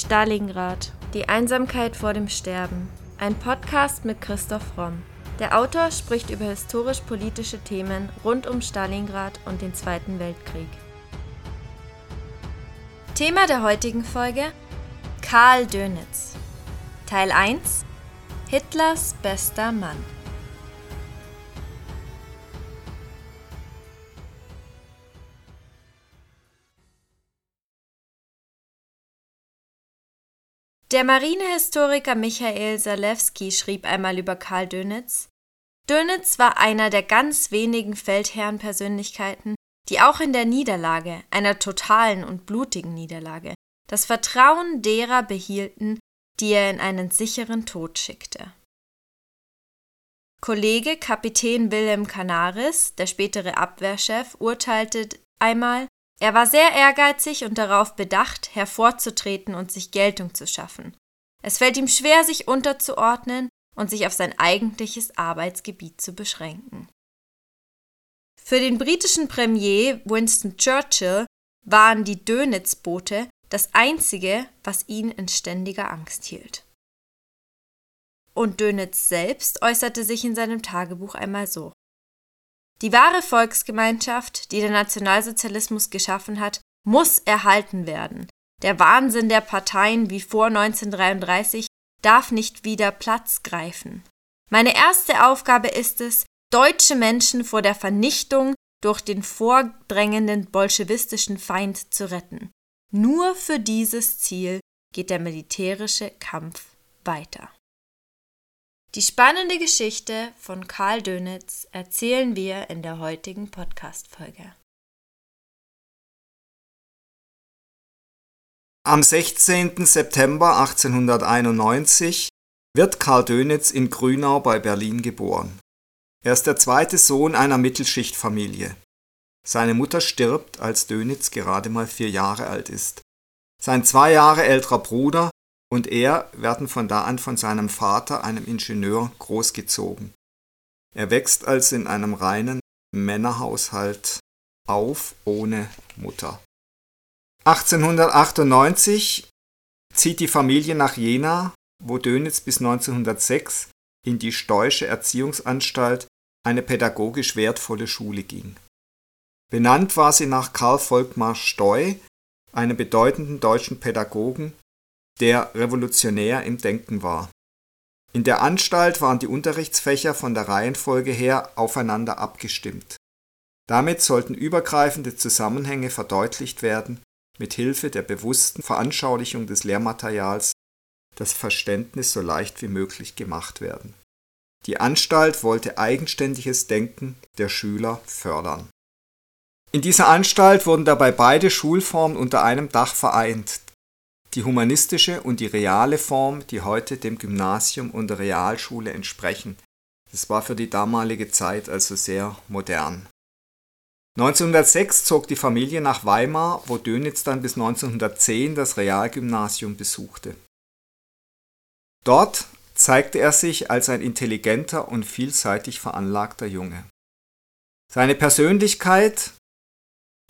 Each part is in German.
Stalingrad. Die Einsamkeit vor dem Sterben. Ein Podcast mit Christoph Romm. Der Autor spricht über historisch-politische Themen rund um Stalingrad und den Zweiten Weltkrieg. Thema der heutigen Folge: Karl Dönitz. Teil 1: Hitlers bester Mann. Der Marinehistoriker Michael Salewski schrieb einmal über Karl Dönitz: Dönitz war einer der ganz wenigen Feldherrenpersönlichkeiten, die auch in der Niederlage, einer totalen und blutigen Niederlage, das Vertrauen derer behielten, die er in einen sicheren Tod schickte. Kollege Kapitän Wilhelm Canaris, der spätere Abwehrchef, urteilte einmal, er war sehr ehrgeizig und darauf bedacht, hervorzutreten und sich Geltung zu schaffen. Es fällt ihm schwer, sich unterzuordnen und sich auf sein eigentliches Arbeitsgebiet zu beschränken. Für den britischen Premier Winston Churchill waren die Dönitz-Boote das einzige, was ihn in ständiger Angst hielt. Und Dönitz selbst äußerte sich in seinem Tagebuch einmal so. Die wahre Volksgemeinschaft, die der Nationalsozialismus geschaffen hat, muss erhalten werden. Der Wahnsinn der Parteien wie vor 1933 darf nicht wieder Platz greifen. Meine erste Aufgabe ist es, deutsche Menschen vor der Vernichtung durch den vordrängenden bolschewistischen Feind zu retten. Nur für dieses Ziel geht der militärische Kampf weiter. Die spannende Geschichte von Karl Dönitz erzählen wir in der heutigen Podcast-Folge. Am 16. September 1891 wird Karl Dönitz in Grünau bei Berlin geboren. Er ist der zweite Sohn einer Mittelschichtfamilie. Seine Mutter stirbt, als Dönitz gerade mal vier Jahre alt ist. Sein zwei Jahre älterer Bruder und er werden von da an von seinem Vater, einem Ingenieur, großgezogen. Er wächst also in einem reinen Männerhaushalt auf ohne Mutter. 1898 zieht die Familie nach Jena, wo Dönitz bis 1906 in die Steusche Erziehungsanstalt, eine pädagogisch wertvolle Schule ging. Benannt war sie nach Karl Volkmar Steu, einem bedeutenden deutschen Pädagogen, der revolutionär im Denken war. In der Anstalt waren die Unterrichtsfächer von der Reihenfolge her aufeinander abgestimmt. Damit sollten übergreifende Zusammenhänge verdeutlicht werden, mit Hilfe der bewussten Veranschaulichung des Lehrmaterials das Verständnis so leicht wie möglich gemacht werden. Die Anstalt wollte eigenständiges Denken der Schüler fördern. In dieser Anstalt wurden dabei beide Schulformen unter einem Dach vereint, die humanistische und die reale Form, die heute dem Gymnasium und der Realschule entsprechen. Das war für die damalige Zeit also sehr modern. 1906 zog die Familie nach Weimar, wo Dönitz dann bis 1910 das Realgymnasium besuchte. Dort zeigte er sich als ein intelligenter und vielseitig veranlagter Junge. Seine Persönlichkeit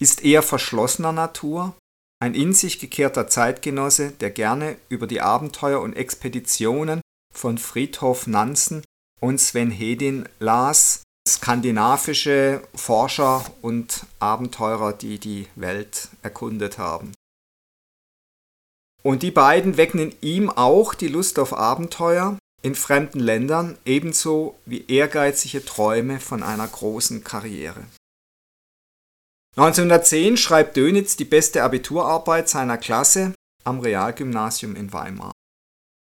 ist eher verschlossener Natur, ein in sich gekehrter Zeitgenosse, der gerne über die Abenteuer und Expeditionen von Friedhof Nansen und Sven Hedin las, skandinavische Forscher und Abenteurer, die die Welt erkundet haben. Und die beiden wecken in ihm auch die Lust auf Abenteuer in fremden Ländern, ebenso wie ehrgeizige Träume von einer großen Karriere. 1910 schreibt Dönitz die beste Abiturarbeit seiner Klasse am Realgymnasium in Weimar.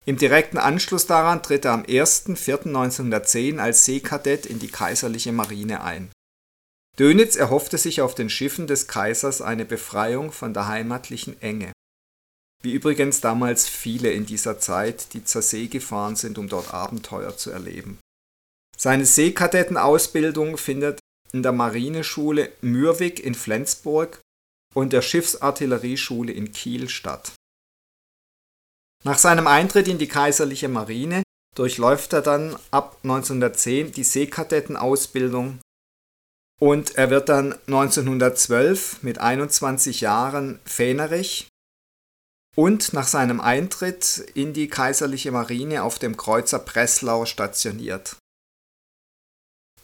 Im direkten Anschluss daran tritt er am 1.4.1910 als Seekadett in die kaiserliche Marine ein. Dönitz erhoffte sich auf den Schiffen des Kaisers eine Befreiung von der heimatlichen Enge. Wie übrigens damals viele in dieser Zeit, die zur See gefahren sind, um dort Abenteuer zu erleben. Seine Seekadettenausbildung findet in der Marineschule Mürwik in Flensburg und der Schiffsartillerieschule in Kiel statt. Nach seinem Eintritt in die kaiserliche Marine durchläuft er dann ab 1910 die Seekadettenausbildung und er wird dann 1912 mit 21 Jahren Fähnerich und nach seinem Eintritt in die kaiserliche Marine auf dem Kreuzer Breslau stationiert.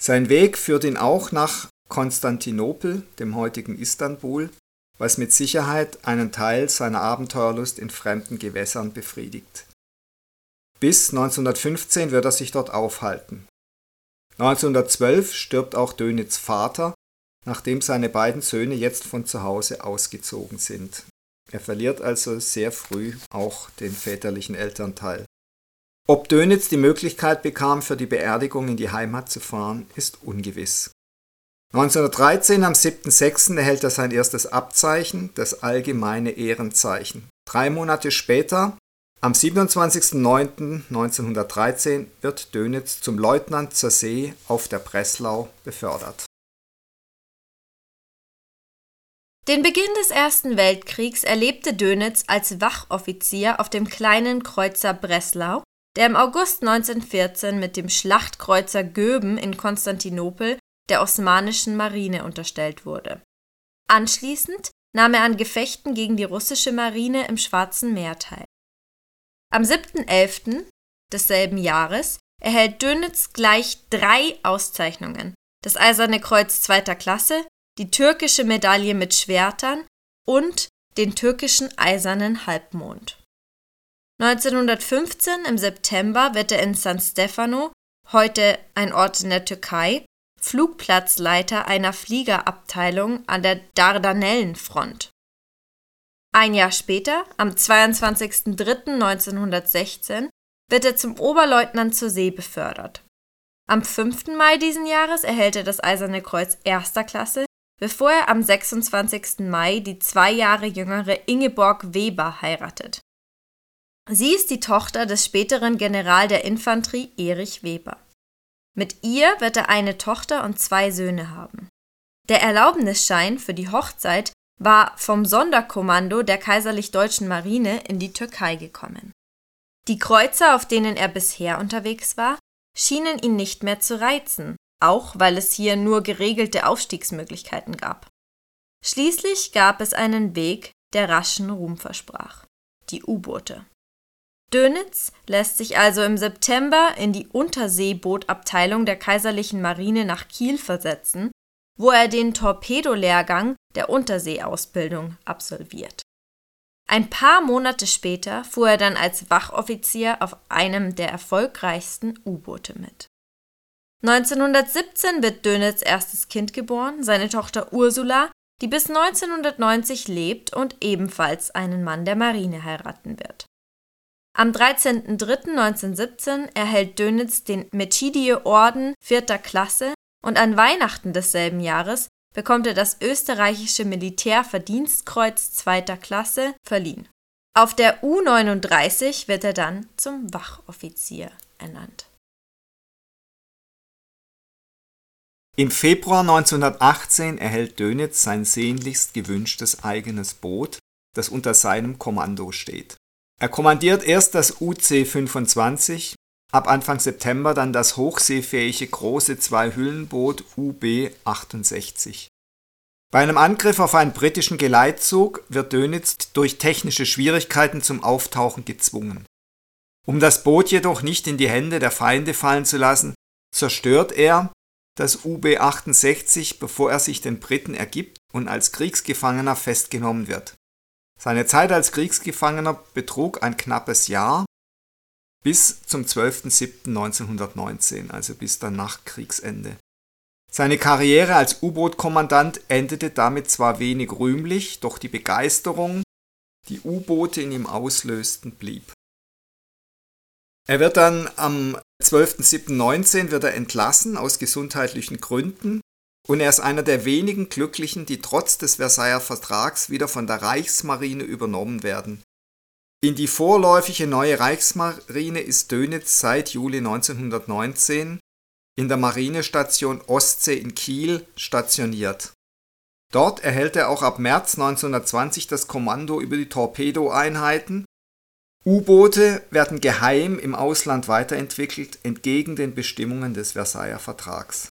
Sein Weg führt ihn auch nach Konstantinopel, dem heutigen Istanbul, was mit Sicherheit einen Teil seiner Abenteuerlust in fremden Gewässern befriedigt. Bis 1915 wird er sich dort aufhalten. 1912 stirbt auch Dönitz Vater, nachdem seine beiden Söhne jetzt von zu Hause ausgezogen sind. Er verliert also sehr früh auch den väterlichen Elternteil. Ob Dönitz die Möglichkeit bekam, für die Beerdigung in die Heimat zu fahren, ist ungewiss. 1913 am 7.6. erhält er sein erstes Abzeichen, das allgemeine Ehrenzeichen. Drei Monate später, am 27.09.1913, wird Dönitz zum Leutnant zur See auf der Breslau befördert. Den Beginn des Ersten Weltkriegs erlebte Dönitz als Wachoffizier auf dem kleinen Kreuzer Breslau, der im August 1914 mit dem Schlachtkreuzer Göben in Konstantinopel der osmanischen Marine unterstellt wurde. Anschließend nahm er an Gefechten gegen die russische Marine im Schwarzen Meer teil. Am 7.11. desselben Jahres erhält Dönitz gleich drei Auszeichnungen: das Eiserne Kreuz zweiter Klasse, die türkische Medaille mit Schwertern und den türkischen Eisernen Halbmond. 1915 im September wird er in San Stefano, heute ein Ort in der Türkei, Flugplatzleiter einer Fliegerabteilung an der Dardanellenfront. Ein Jahr später, am 22.03.1916, wird er zum Oberleutnant zur See befördert. Am 5. Mai diesen Jahres erhält er das Eiserne Kreuz erster Klasse, bevor er am 26. Mai die zwei Jahre jüngere Ingeborg Weber heiratet. Sie ist die Tochter des späteren General der Infanterie Erich Weber. Mit ihr wird er eine Tochter und zwei Söhne haben. Der Erlaubnisschein für die Hochzeit war vom Sonderkommando der Kaiserlich Deutschen Marine in die Türkei gekommen. Die Kreuzer, auf denen er bisher unterwegs war, schienen ihn nicht mehr zu reizen, auch weil es hier nur geregelte Aufstiegsmöglichkeiten gab. Schließlich gab es einen Weg, der raschen Ruhm versprach die U-Boote. Dönitz lässt sich also im September in die Unterseebootabteilung der Kaiserlichen Marine nach Kiel versetzen, wo er den Torpedolehrgang der Unterseeausbildung absolviert. Ein paar Monate später fuhr er dann als Wachoffizier auf einem der erfolgreichsten U-Boote mit. 1917 wird Dönitz erstes Kind geboren, seine Tochter Ursula, die bis 1990 lebt und ebenfalls einen Mann der Marine heiraten wird. Am 13.03.1917 erhält Dönitz den Mechidie-Orden vierter Klasse und an Weihnachten desselben Jahres bekommt er das österreichische Militärverdienstkreuz zweiter Klasse verliehen. Auf der U-39 wird er dann zum Wachoffizier ernannt. Im Februar 1918 erhält Dönitz sein sehnlichst gewünschtes eigenes Boot, das unter seinem Kommando steht. Er kommandiert erst das UC-25, ab Anfang September dann das hochseefähige große Zwei-Hüllenboot UB-68. Bei einem Angriff auf einen britischen Geleitzug wird Dönitz durch technische Schwierigkeiten zum Auftauchen gezwungen. Um das Boot jedoch nicht in die Hände der Feinde fallen zu lassen, zerstört er das UB-68, bevor er sich den Briten ergibt und als Kriegsgefangener festgenommen wird. Seine Zeit als Kriegsgefangener betrug ein knappes Jahr bis zum 12.07.1919, also bis dann nach Kriegsende. Seine Karriere als U-Boot-Kommandant endete damit zwar wenig rühmlich, doch die Begeisterung, die U-Boote in ihm auslösten, blieb. Er wird dann am 12.07.19 wird er entlassen aus gesundheitlichen Gründen und er ist einer der wenigen Glücklichen, die trotz des Versailler Vertrags wieder von der Reichsmarine übernommen werden. In die vorläufige neue Reichsmarine ist Dönitz seit Juli 1919 in der Marinestation Ostsee in Kiel stationiert. Dort erhält er auch ab März 1920 das Kommando über die Torpedoeinheiten. U-Boote werden geheim im Ausland weiterentwickelt, entgegen den Bestimmungen des Versailler Vertrags.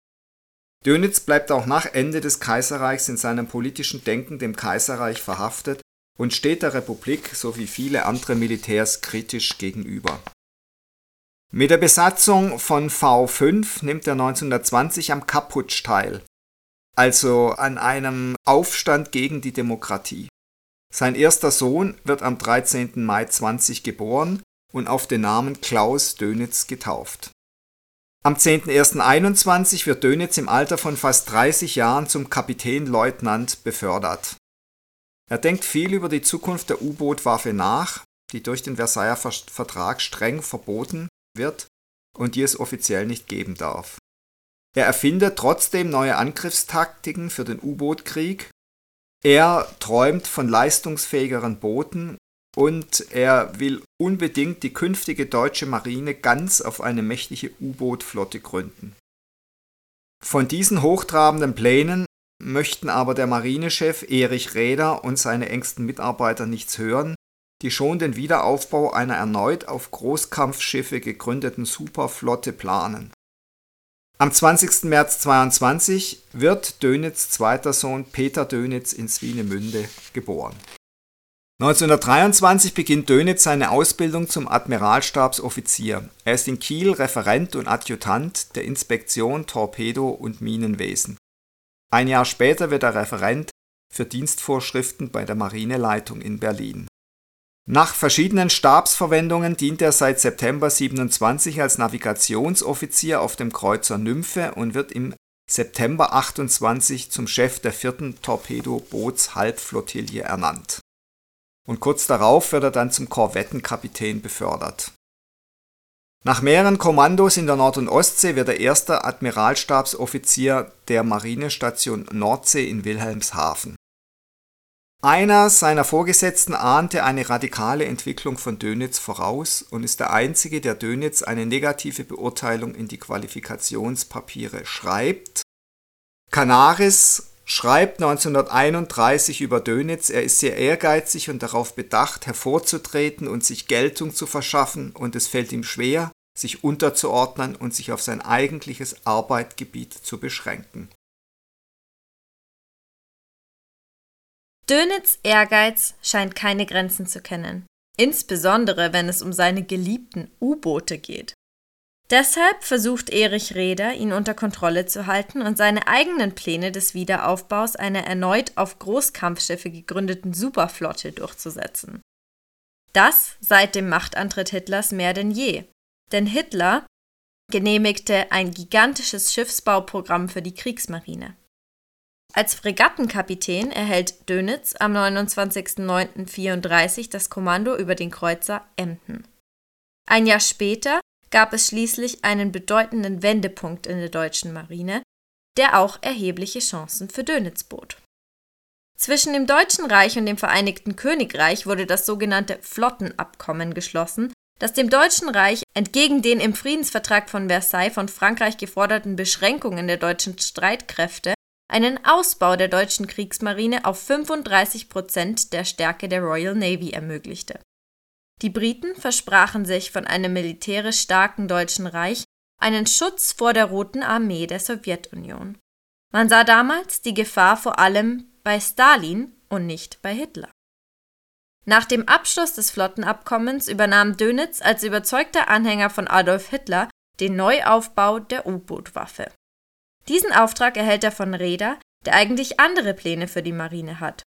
Dönitz bleibt auch nach Ende des Kaiserreichs in seinem politischen Denken dem Kaiserreich verhaftet und steht der Republik sowie viele andere Militärs kritisch gegenüber. Mit der Besatzung von V5 nimmt er 1920 am Kaputsch teil, also an einem Aufstand gegen die Demokratie. Sein erster Sohn wird am 13. Mai 20 geboren und auf den Namen Klaus Dönitz getauft. Am 10.01.21 wird Dönitz im Alter von fast 30 Jahren zum Kapitänleutnant befördert. Er denkt viel über die Zukunft der U-Boot-Waffe nach, die durch den Versailler Vertrag streng verboten wird und die es offiziell nicht geben darf. Er erfindet trotzdem neue Angriffstaktiken für den U-Boot-Krieg. Er träumt von leistungsfähigeren Booten und er will unbedingt die künftige deutsche Marine ganz auf eine mächtige U-Boot-Flotte gründen. Von diesen hochtrabenden Plänen möchten aber der Marinechef Erich Räder und seine engsten Mitarbeiter nichts hören, die schon den Wiederaufbau einer erneut auf Großkampfschiffe gegründeten Superflotte planen. Am 20. März 22 wird Dönitz zweiter Sohn Peter Dönitz in Swinemünde geboren. 1923 beginnt Dönitz seine Ausbildung zum Admiralstabsoffizier. Er ist in Kiel Referent und Adjutant der Inspektion Torpedo- und Minenwesen. Ein Jahr später wird er Referent für Dienstvorschriften bei der Marineleitung in Berlin. Nach verschiedenen Stabsverwendungen dient er seit September 27 als Navigationsoffizier auf dem Kreuzer Nymphe und wird im September 28 zum Chef der vierten Torpedo-Boots-Halbflottille ernannt. Und kurz darauf wird er dann zum Korvettenkapitän befördert. Nach mehreren Kommandos in der Nord- und Ostsee wird er erster Admiralstabsoffizier der Marinestation Nordsee in Wilhelmshaven. Einer seiner Vorgesetzten ahnte eine radikale Entwicklung von Dönitz voraus und ist der einzige, der Dönitz eine negative Beurteilung in die Qualifikationspapiere schreibt. Canaris schreibt 1931 über Dönitz, er ist sehr ehrgeizig und darauf bedacht, hervorzutreten und sich Geltung zu verschaffen, und es fällt ihm schwer, sich unterzuordnen und sich auf sein eigentliches Arbeitgebiet zu beschränken. Dönitz Ehrgeiz scheint keine Grenzen zu kennen, insbesondere wenn es um seine geliebten U-Boote geht. Deshalb versucht Erich Reder, ihn unter Kontrolle zu halten und seine eigenen Pläne des Wiederaufbaus einer erneut auf Großkampfschiffe gegründeten Superflotte durchzusetzen. Das seit dem Machtantritt Hitlers mehr denn je, denn Hitler genehmigte ein gigantisches Schiffsbauprogramm für die Kriegsmarine. Als Fregattenkapitän erhält Dönitz am 29.09.34 das Kommando über den Kreuzer Emden. Ein Jahr später gab es schließlich einen bedeutenden Wendepunkt in der deutschen Marine, der auch erhebliche Chancen für Dönitz bot. Zwischen dem Deutschen Reich und dem Vereinigten Königreich wurde das sogenannte Flottenabkommen geschlossen, das dem Deutschen Reich entgegen den im Friedensvertrag von Versailles von Frankreich geforderten Beschränkungen der deutschen Streitkräfte einen Ausbau der deutschen Kriegsmarine auf 35 Prozent der Stärke der Royal Navy ermöglichte. Die Briten versprachen sich von einem militärisch starken Deutschen Reich einen Schutz vor der Roten Armee der Sowjetunion. Man sah damals die Gefahr vor allem bei Stalin und nicht bei Hitler. Nach dem Abschluss des Flottenabkommens übernahm Dönitz als überzeugter Anhänger von Adolf Hitler den Neuaufbau der U-Boot-Waffe. Diesen Auftrag erhält er von Reda, der eigentlich andere Pläne für die Marine hat.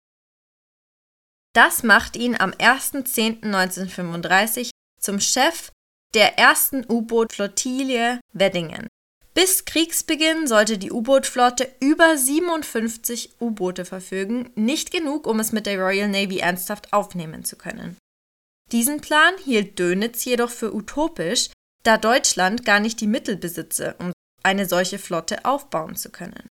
Das macht ihn am 1.10.1935 zum Chef der ersten U-Boot-Flottille Weddingen. Bis Kriegsbeginn sollte die U-Boot-Flotte über 57 U-Boote verfügen, nicht genug, um es mit der Royal Navy ernsthaft aufnehmen zu können. Diesen Plan hielt Dönitz jedoch für utopisch, da Deutschland gar nicht die Mittel besitze, um eine solche Flotte aufbauen zu können.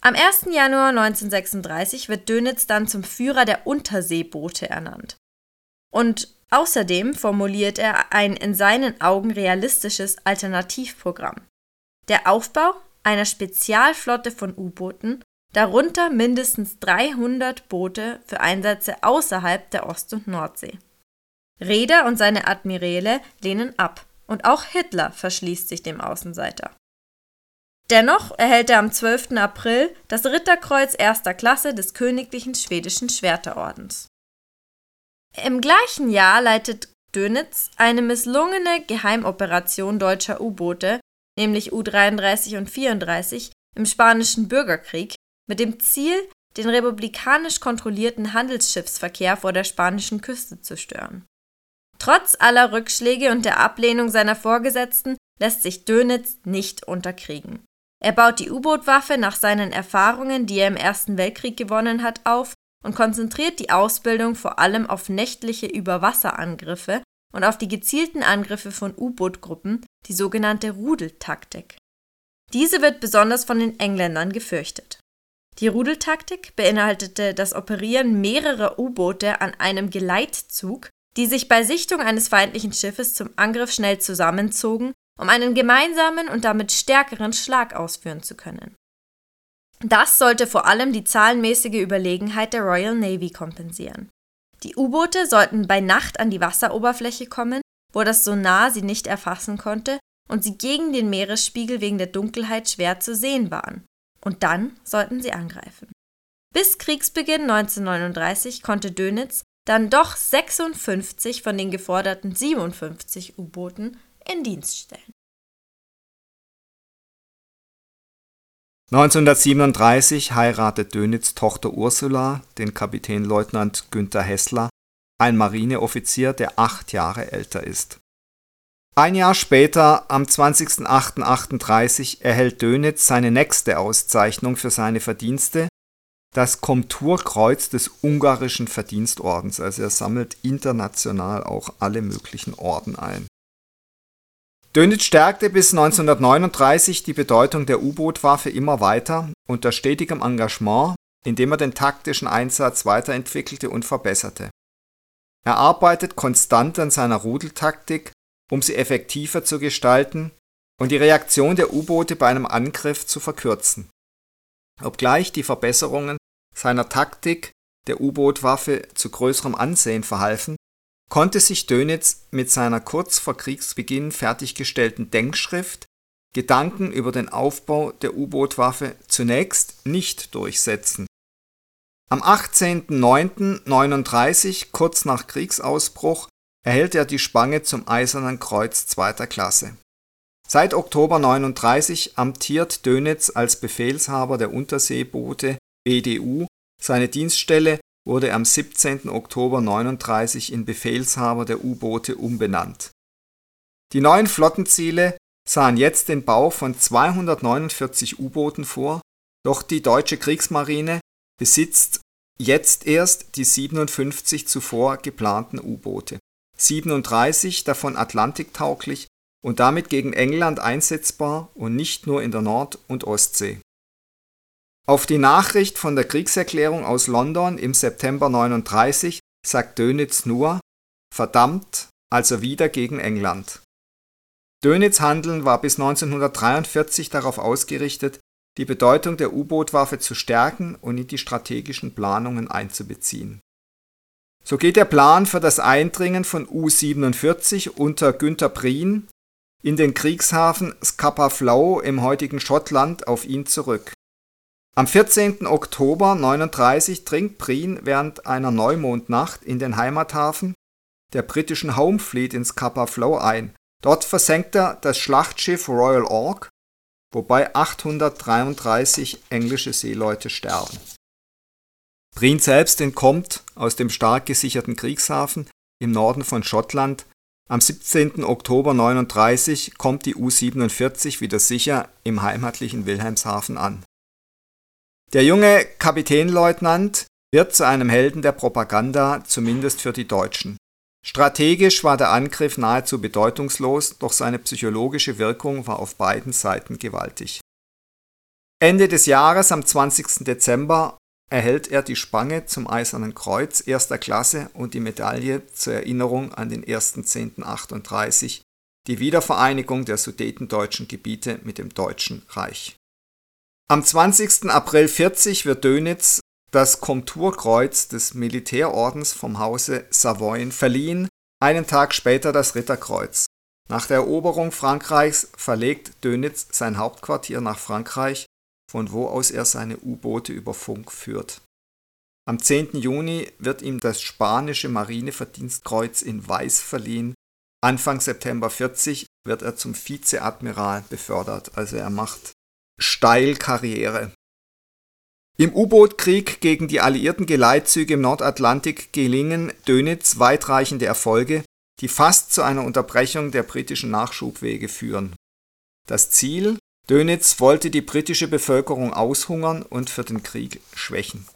Am 1. Januar 1936 wird Dönitz dann zum Führer der Unterseeboote ernannt. Und außerdem formuliert er ein in seinen Augen realistisches Alternativprogramm. Der Aufbau einer Spezialflotte von U-Booten, darunter mindestens 300 Boote für Einsätze außerhalb der Ost- und Nordsee. Reeder und seine Admiräle lehnen ab und auch Hitler verschließt sich dem Außenseiter. Dennoch erhält er am 12. April das Ritterkreuz erster Klasse des Königlichen Schwedischen Schwerterordens. Im gleichen Jahr leitet Dönitz eine misslungene Geheimoperation deutscher U-Boote, nämlich U-33 und 34, im Spanischen Bürgerkrieg mit dem Ziel, den republikanisch kontrollierten Handelsschiffsverkehr vor der spanischen Küste zu stören. Trotz aller Rückschläge und der Ablehnung seiner Vorgesetzten lässt sich Dönitz nicht unterkriegen. Er baut die U-Boot-Waffe nach seinen Erfahrungen, die er im Ersten Weltkrieg gewonnen hat, auf und konzentriert die Ausbildung vor allem auf nächtliche Überwasserangriffe und auf die gezielten Angriffe von U-Boot-Gruppen, die sogenannte Rudeltaktik. Diese wird besonders von den Engländern gefürchtet. Die Rudeltaktik beinhaltete das Operieren mehrerer U-Boote an einem Geleitzug, die sich bei Sichtung eines feindlichen Schiffes zum Angriff schnell zusammenzogen, um einen gemeinsamen und damit stärkeren Schlag ausführen zu können. Das sollte vor allem die zahlenmäßige Überlegenheit der Royal Navy kompensieren. Die U-Boote sollten bei Nacht an die Wasseroberfläche kommen, wo das Sonar sie nicht erfassen konnte und sie gegen den Meeresspiegel wegen der Dunkelheit schwer zu sehen waren. Und dann sollten sie angreifen. Bis Kriegsbeginn 1939 konnte Dönitz dann doch 56 von den geforderten 57 U-Booten in Dienst stellen. 1937 heiratet Dönitz Tochter Ursula den Kapitänleutnant Günther Hessler, ein Marineoffizier, der acht Jahre älter ist. Ein Jahr später, am 20.08.38, erhält Dönitz seine nächste Auszeichnung für seine Verdienste, das Komturkreuz des ungarischen Verdienstordens. Also er sammelt international auch alle möglichen Orden ein. Dönitz stärkte bis 1939 die Bedeutung der U-Boot-Waffe immer weiter unter stetigem Engagement, indem er den taktischen Einsatz weiterentwickelte und verbesserte. Er arbeitet konstant an seiner Rudeltaktik um sie effektiver zu gestalten und die Reaktion der U-Boote bei einem Angriff zu verkürzen. Obgleich die Verbesserungen seiner Taktik der U-Boot-Waffe zu größerem Ansehen verhalfen, konnte sich Dönitz mit seiner kurz vor Kriegsbeginn fertiggestellten Denkschrift Gedanken über den Aufbau der U-Boot-Waffe zunächst nicht durchsetzen. Am 18.09.39, kurz nach Kriegsausbruch, erhält er die Spange zum Eisernen Kreuz zweiter Klasse. Seit Oktober 39 amtiert Dönitz als Befehlshaber der Unterseeboote BDU. Seine Dienststelle wurde am 17. Oktober 39 in Befehlshaber der U-Boote umbenannt. Die neuen Flottenziele sahen jetzt den Bau von 249 U-Booten vor, doch die deutsche Kriegsmarine besitzt jetzt erst die 57 zuvor geplanten U-Boote. 37 davon atlantiktauglich und damit gegen England einsetzbar und nicht nur in der Nord- und Ostsee. Auf die Nachricht von der Kriegserklärung aus London im September 39 sagt Dönitz nur verdammt, also wieder gegen England. Dönitz Handeln war bis 1943 darauf ausgerichtet, die Bedeutung der U-Boot-Waffe zu stärken und in die strategischen Planungen einzubeziehen so geht der Plan für das Eindringen von U-47 unter Günther Prien in den Kriegshafen Scapa Flow im heutigen Schottland auf ihn zurück. Am 14. Oktober 1939 dringt Prien während einer Neumondnacht in den Heimathafen der britischen Home Fleet in Scapa Flow ein. Dort versenkt er das Schlachtschiff Royal Ork, wobei 833 englische Seeleute sterben. Breen selbst entkommt aus dem stark gesicherten Kriegshafen im Norden von Schottland. Am 17. Oktober 1939 kommt die U-47 wieder sicher im heimatlichen Wilhelmshaven an. Der junge Kapitänleutnant wird zu einem Helden der Propaganda, zumindest für die Deutschen. Strategisch war der Angriff nahezu bedeutungslos, doch seine psychologische Wirkung war auf beiden Seiten gewaltig. Ende des Jahres, am 20. Dezember, erhält er die Spange zum Eisernen Kreuz erster Klasse und die Medaille zur Erinnerung an den 1.10.38, die Wiedervereinigung der sudetendeutschen Gebiete mit dem Deutschen Reich. Am 20. April 40 wird Dönitz das Komturkreuz des Militärordens vom Hause Savoyen verliehen, einen Tag später das Ritterkreuz. Nach der Eroberung Frankreichs verlegt Dönitz sein Hauptquartier nach Frankreich, von wo aus er seine U-Boote über Funk führt. Am 10. Juni wird ihm das spanische Marineverdienstkreuz in Weiß verliehen. Anfang September 40 wird er zum Vizeadmiral befördert, also er macht steil Karriere. Im U-Boot-Krieg gegen die alliierten Geleitzüge im Nordatlantik gelingen Dönitz weitreichende Erfolge, die fast zu einer Unterbrechung der britischen Nachschubwege führen. Das Ziel? Dönitz wollte die britische Bevölkerung aushungern und für den Krieg schwächen.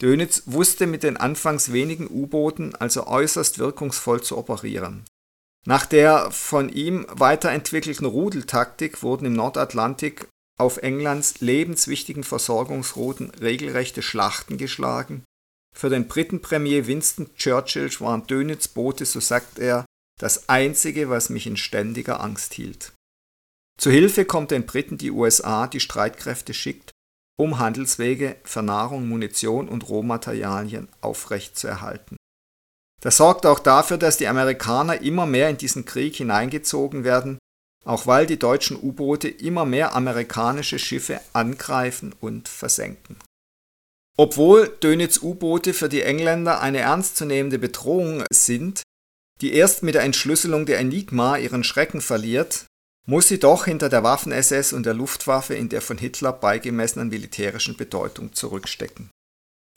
Dönitz wusste mit den anfangs wenigen U-Booten also äußerst wirkungsvoll zu operieren. Nach der von ihm weiterentwickelten Rudeltaktik wurden im Nordatlantik auf Englands lebenswichtigen Versorgungsrouten regelrechte Schlachten geschlagen für den Britenpremier Winston Churchill waren Dönitz Boote, so sagt er, das Einzige, was mich in ständiger Angst hielt. Zu Hilfe kommt den Briten die USA, die Streitkräfte schickt, um Handelswege für Nahrung, Munition und Rohmaterialien aufrechtzuerhalten. Das sorgt auch dafür, dass die Amerikaner immer mehr in diesen Krieg hineingezogen werden, auch weil die deutschen U-Boote immer mehr amerikanische Schiffe angreifen und versenken. Obwohl Dönitz U-Boote für die Engländer eine ernstzunehmende Bedrohung sind, die erst mit der Entschlüsselung der Enigma ihren Schrecken verliert, muss sie doch hinter der Waffen-SS und der Luftwaffe in der von Hitler beigemessenen militärischen Bedeutung zurückstecken.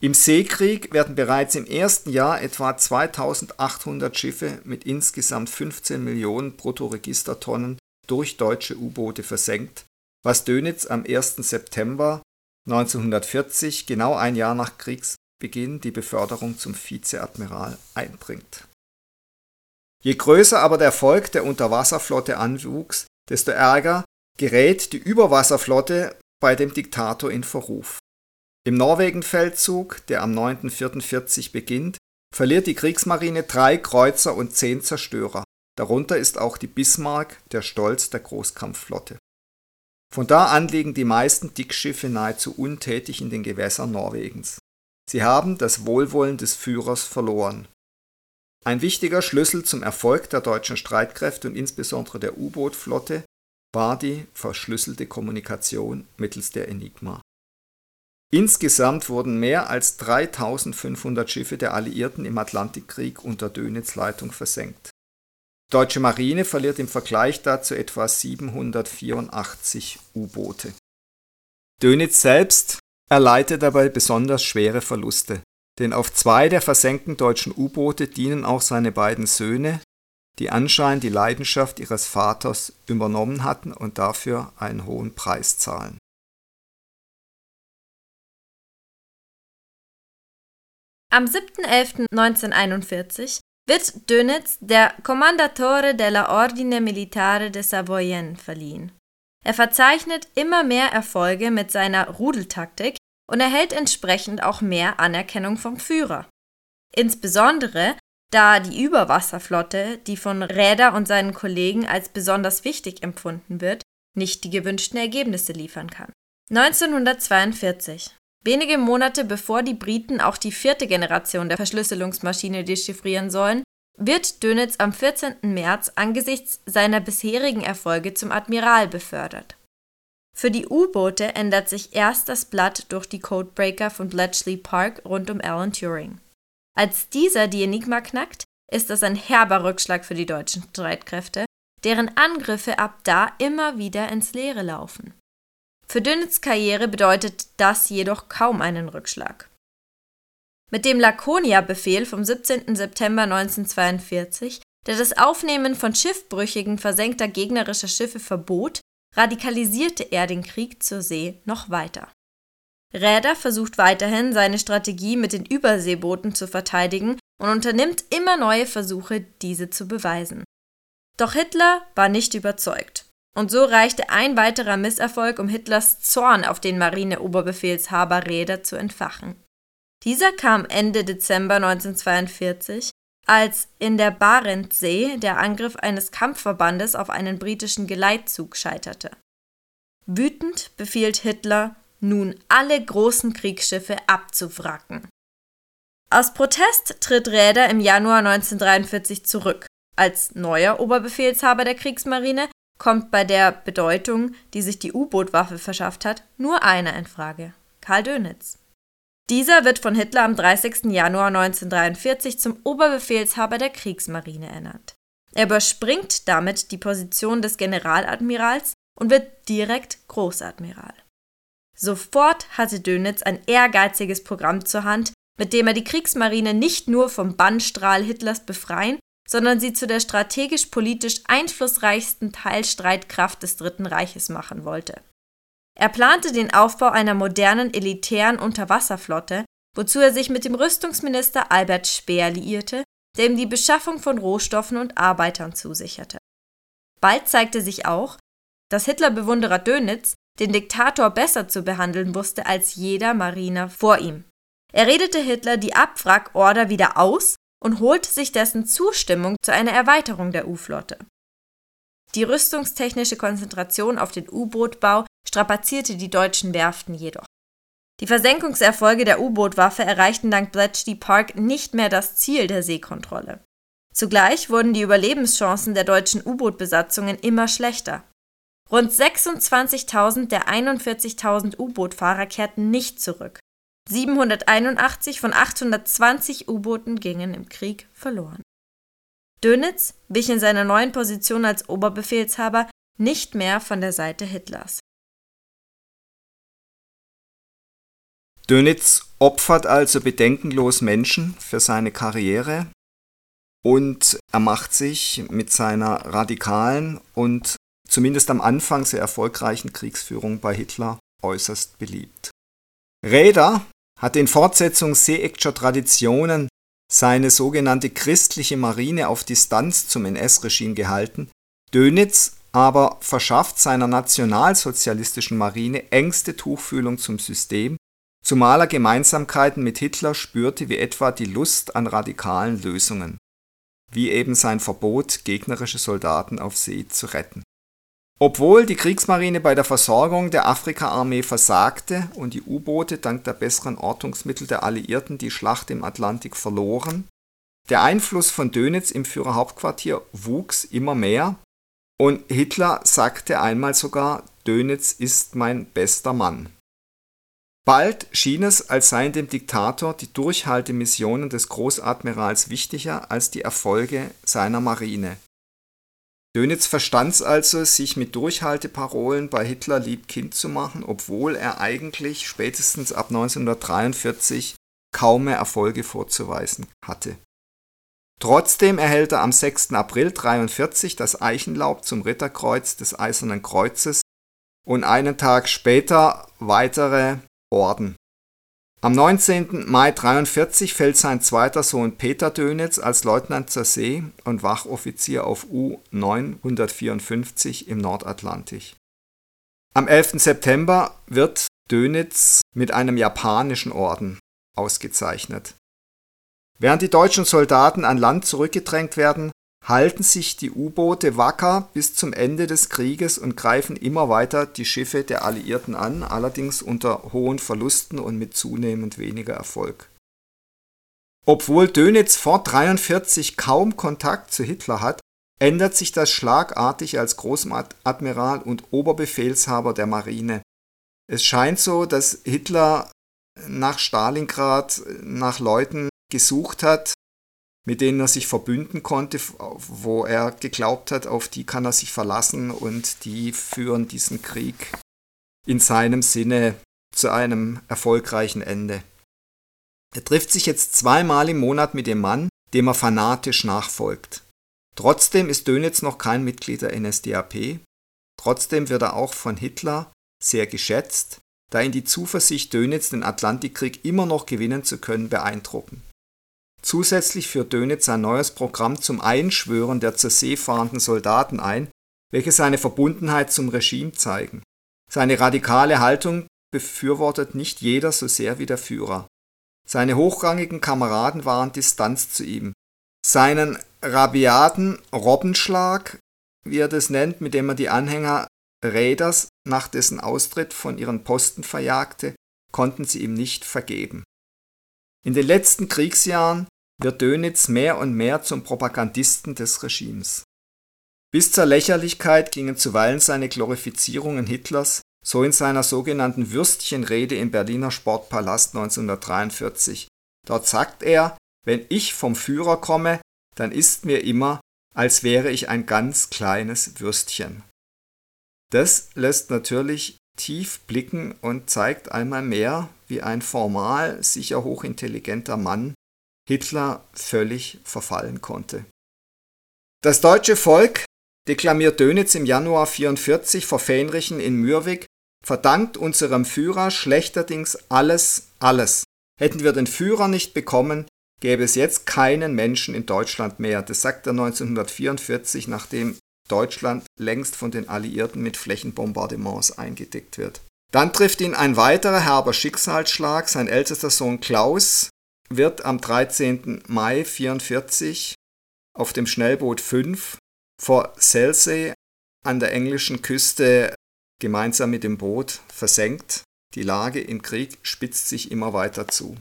Im Seekrieg werden bereits im ersten Jahr etwa 2800 Schiffe mit insgesamt 15 Millionen Bruttoregistertonnen durch deutsche U-Boote versenkt, was Dönitz am 1. September 1940, genau ein Jahr nach Kriegsbeginn, die Beförderung zum Vizeadmiral einbringt. Je größer aber der Erfolg der Unterwasserflotte anwuchs, desto ärger gerät die Überwasserflotte bei dem Diktator in Verruf. Im Norwegenfeldzug, der am 9.4.40 beginnt, verliert die Kriegsmarine drei Kreuzer und zehn Zerstörer. Darunter ist auch die Bismarck, der Stolz der Großkampfflotte. Von da an liegen die meisten Dickschiffe nahezu untätig in den Gewässern Norwegens. Sie haben das Wohlwollen des Führers verloren. Ein wichtiger Schlüssel zum Erfolg der deutschen Streitkräfte und insbesondere der U-Boot-Flotte war die verschlüsselte Kommunikation mittels der Enigma. Insgesamt wurden mehr als 3500 Schiffe der Alliierten im Atlantikkrieg unter Dönitz Leitung versenkt Deutsche Marine verliert im Vergleich dazu etwa 784 U-Boote. Dönitz selbst erleidet dabei besonders schwere Verluste, denn auf zwei der versenkten deutschen U-Boote dienen auch seine beiden Söhne, die anscheinend die Leidenschaft ihres Vaters übernommen hatten und dafür einen hohen Preis zahlen. Am 7.11.1941 wird Dönitz der Commendatore della Ordine Militare de Savoyen verliehen. Er verzeichnet immer mehr Erfolge mit seiner Rudeltaktik und erhält entsprechend auch mehr Anerkennung vom Führer. Insbesondere da die Überwasserflotte, die von Räder und seinen Kollegen als besonders wichtig empfunden wird, nicht die gewünschten Ergebnisse liefern kann. 1942 Wenige Monate bevor die Briten auch die vierte Generation der Verschlüsselungsmaschine dechiffrieren sollen, wird Dönitz am 14. März angesichts seiner bisherigen Erfolge zum Admiral befördert. Für die U-Boote ändert sich erst das Blatt durch die Codebreaker von Bletchley Park rund um Alan Turing. Als dieser die Enigma knackt, ist das ein herber Rückschlag für die deutschen Streitkräfte, deren Angriffe ab da immer wieder ins Leere laufen. Für Dönitz Karriere bedeutet das jedoch kaum einen Rückschlag. Mit dem Laconia-Befehl vom 17. September 1942, der das Aufnehmen von Schiffbrüchigen versenkter gegnerischer Schiffe verbot, radikalisierte er den Krieg zur See noch weiter. Räder versucht weiterhin, seine Strategie mit den Überseebooten zu verteidigen und unternimmt immer neue Versuche, diese zu beweisen. Doch Hitler war nicht überzeugt. Und so reichte ein weiterer Misserfolg, um Hitlers Zorn auf den Marineoberbefehlshaber Räder zu entfachen. Dieser kam Ende Dezember 1942, als in der Barentssee der Angriff eines Kampfverbandes auf einen britischen Geleitzug scheiterte. Wütend befiehlt Hitler, nun alle großen Kriegsschiffe abzuwracken. Aus Protest tritt Räder im Januar 1943 zurück Als neuer Oberbefehlshaber der Kriegsmarine kommt bei der Bedeutung, die sich die U-Boot-Waffe verschafft hat, nur einer in Frage: Karl Dönitz. Dieser wird von Hitler am 30. Januar 1943 zum Oberbefehlshaber der Kriegsmarine ernannt. Er überspringt damit die Position des Generaladmirals und wird direkt Großadmiral. Sofort hatte Dönitz ein ehrgeiziges Programm zur Hand, mit dem er die Kriegsmarine nicht nur vom Bannstrahl Hitlers befreien, sondern sie zu der strategisch-politisch einflussreichsten Teilstreitkraft des Dritten Reiches machen wollte. Er plante den Aufbau einer modernen elitären Unterwasserflotte, wozu er sich mit dem Rüstungsminister Albert Speer liierte, der ihm die Beschaffung von Rohstoffen und Arbeitern zusicherte. Bald zeigte sich auch, dass Hitler-Bewunderer Dönitz den Diktator besser zu behandeln wusste als jeder Mariner vor ihm. Er redete Hitler die Abwrackorder wieder aus und holte sich dessen Zustimmung zu einer Erweiterung der U-Flotte. Die rüstungstechnische Konzentration auf den U-Bootbau strapazierte die deutschen Werften jedoch. Die Versenkungserfolge der U-Boot-Waffe erreichten dank Bletchley Park nicht mehr das Ziel der Seekontrolle. Zugleich wurden die Überlebenschancen der deutschen U-Boot-Besatzungen immer schlechter. Rund 26.000 der 41.000 U-Boot-Fahrer kehrten nicht zurück. 781 von 820 U-Booten gingen im Krieg verloren. Dönitz wich in seiner neuen Position als Oberbefehlshaber nicht mehr von der Seite Hitlers. Dönitz opfert also bedenkenlos Menschen für seine Karriere und er macht sich mit seiner radikalen und zumindest am Anfang sehr erfolgreichen Kriegsführung bei Hitler äußerst beliebt. Räder hat in Fortsetzung Seeeckscher Traditionen seine sogenannte christliche Marine auf Distanz zum NS-Regime gehalten, Dönitz aber verschafft seiner nationalsozialistischen Marine engste Tuchfühlung zum System, zumal er Gemeinsamkeiten mit Hitler spürte wie etwa die Lust an radikalen Lösungen, wie eben sein Verbot, gegnerische Soldaten auf See zu retten. Obwohl die Kriegsmarine bei der Versorgung der Afrikaarmee versagte und die U-Boote dank der besseren Ortungsmittel der Alliierten die Schlacht im Atlantik verloren, der Einfluss von Dönitz im Führerhauptquartier wuchs immer mehr und Hitler sagte einmal sogar, Dönitz ist mein bester Mann. Bald schien es, als seien dem Diktator die Durchhaltemissionen des Großadmirals wichtiger als die Erfolge seiner Marine. Dönitz verstand also, sich mit Durchhalteparolen bei Hitler lieb Kind zu machen, obwohl er eigentlich spätestens ab 1943 kaum mehr Erfolge vorzuweisen hatte. Trotzdem erhält er am 6. April 1943 das Eichenlaub zum Ritterkreuz des Eisernen Kreuzes und einen Tag später weitere Orden. Am 19. Mai 1943 fällt sein zweiter Sohn Peter Dönitz als Leutnant zur See und Wachoffizier auf U-954 im Nordatlantik. Am 11. September wird Dönitz mit einem japanischen Orden ausgezeichnet. Während die deutschen Soldaten an Land zurückgedrängt werden, halten sich die U-Boote wacker bis zum Ende des Krieges und greifen immer weiter die Schiffe der Alliierten an, allerdings unter hohen Verlusten und mit zunehmend weniger Erfolg. Obwohl Dönitz vor 1943 kaum Kontakt zu Hitler hat, ändert sich das schlagartig als Großadmiral und Oberbefehlshaber der Marine. Es scheint so, dass Hitler nach Stalingrad nach Leuten gesucht hat, mit denen er sich verbünden konnte, wo er geglaubt hat, auf die kann er sich verlassen und die führen diesen Krieg in seinem Sinne zu einem erfolgreichen Ende. Er trifft sich jetzt zweimal im Monat mit dem Mann, dem er fanatisch nachfolgt. Trotzdem ist Dönitz noch kein Mitglied der NSDAP, trotzdem wird er auch von Hitler sehr geschätzt, da ihn die Zuversicht Dönitz den Atlantikkrieg immer noch gewinnen zu können beeindrucken. Zusätzlich führt Dönitz ein neues Programm zum Einschwören der zur See fahrenden Soldaten ein, welche seine Verbundenheit zum Regime zeigen. Seine radikale Haltung befürwortet nicht jeder so sehr wie der Führer. Seine hochrangigen Kameraden waren Distanz zu ihm. Seinen rabiaten Robbenschlag, wie er das nennt, mit dem er die Anhänger Räders nach dessen Austritt von ihren Posten verjagte, konnten sie ihm nicht vergeben. In den letzten Kriegsjahren wird Dönitz mehr und mehr zum Propagandisten des Regimes. Bis zur Lächerlichkeit gingen zuweilen seine Glorifizierungen Hitlers, so in seiner sogenannten Würstchenrede im Berliner Sportpalast 1943. Dort sagt er, wenn ich vom Führer komme, dann ist mir immer, als wäre ich ein ganz kleines Würstchen. Das lässt natürlich tief blicken und zeigt einmal mehr, wie ein formal sicher hochintelligenter Mann Hitler völlig verfallen konnte. Das deutsche Volk, deklamiert Dönitz im Januar 44 vor Fähnrichen in Mürwik, verdankt unserem Führer schlechterdings alles, alles. Hätten wir den Führer nicht bekommen, gäbe es jetzt keinen Menschen in Deutschland mehr. Das sagt er 1944, nachdem Deutschland längst von den Alliierten mit Flächenbombardements eingedeckt wird. Dann trifft ihn ein weiterer herber Schicksalsschlag. Sein ältester Sohn Klaus wird am 13. Mai 1944 auf dem Schnellboot 5 vor Selsey an der englischen Küste gemeinsam mit dem Boot versenkt. Die Lage im Krieg spitzt sich immer weiter zu.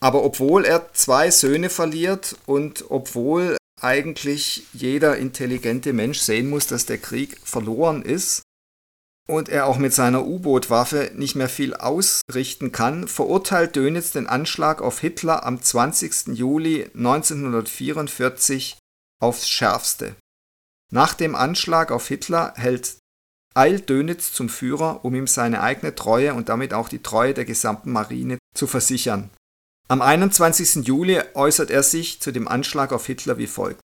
Aber obwohl er zwei Söhne verliert und obwohl eigentlich jeder intelligente Mensch sehen muss, dass der Krieg verloren ist und er auch mit seiner U-Boot-Waffe nicht mehr viel ausrichten kann, verurteilt Dönitz den Anschlag auf Hitler am 20. Juli 1944 aufs Schärfste. Nach dem Anschlag auf Hitler hält eilt Dönitz zum Führer, um ihm seine eigene Treue und damit auch die Treue der gesamten Marine zu versichern. Am 21. Juli äußert er sich zu dem Anschlag auf Hitler wie folgt.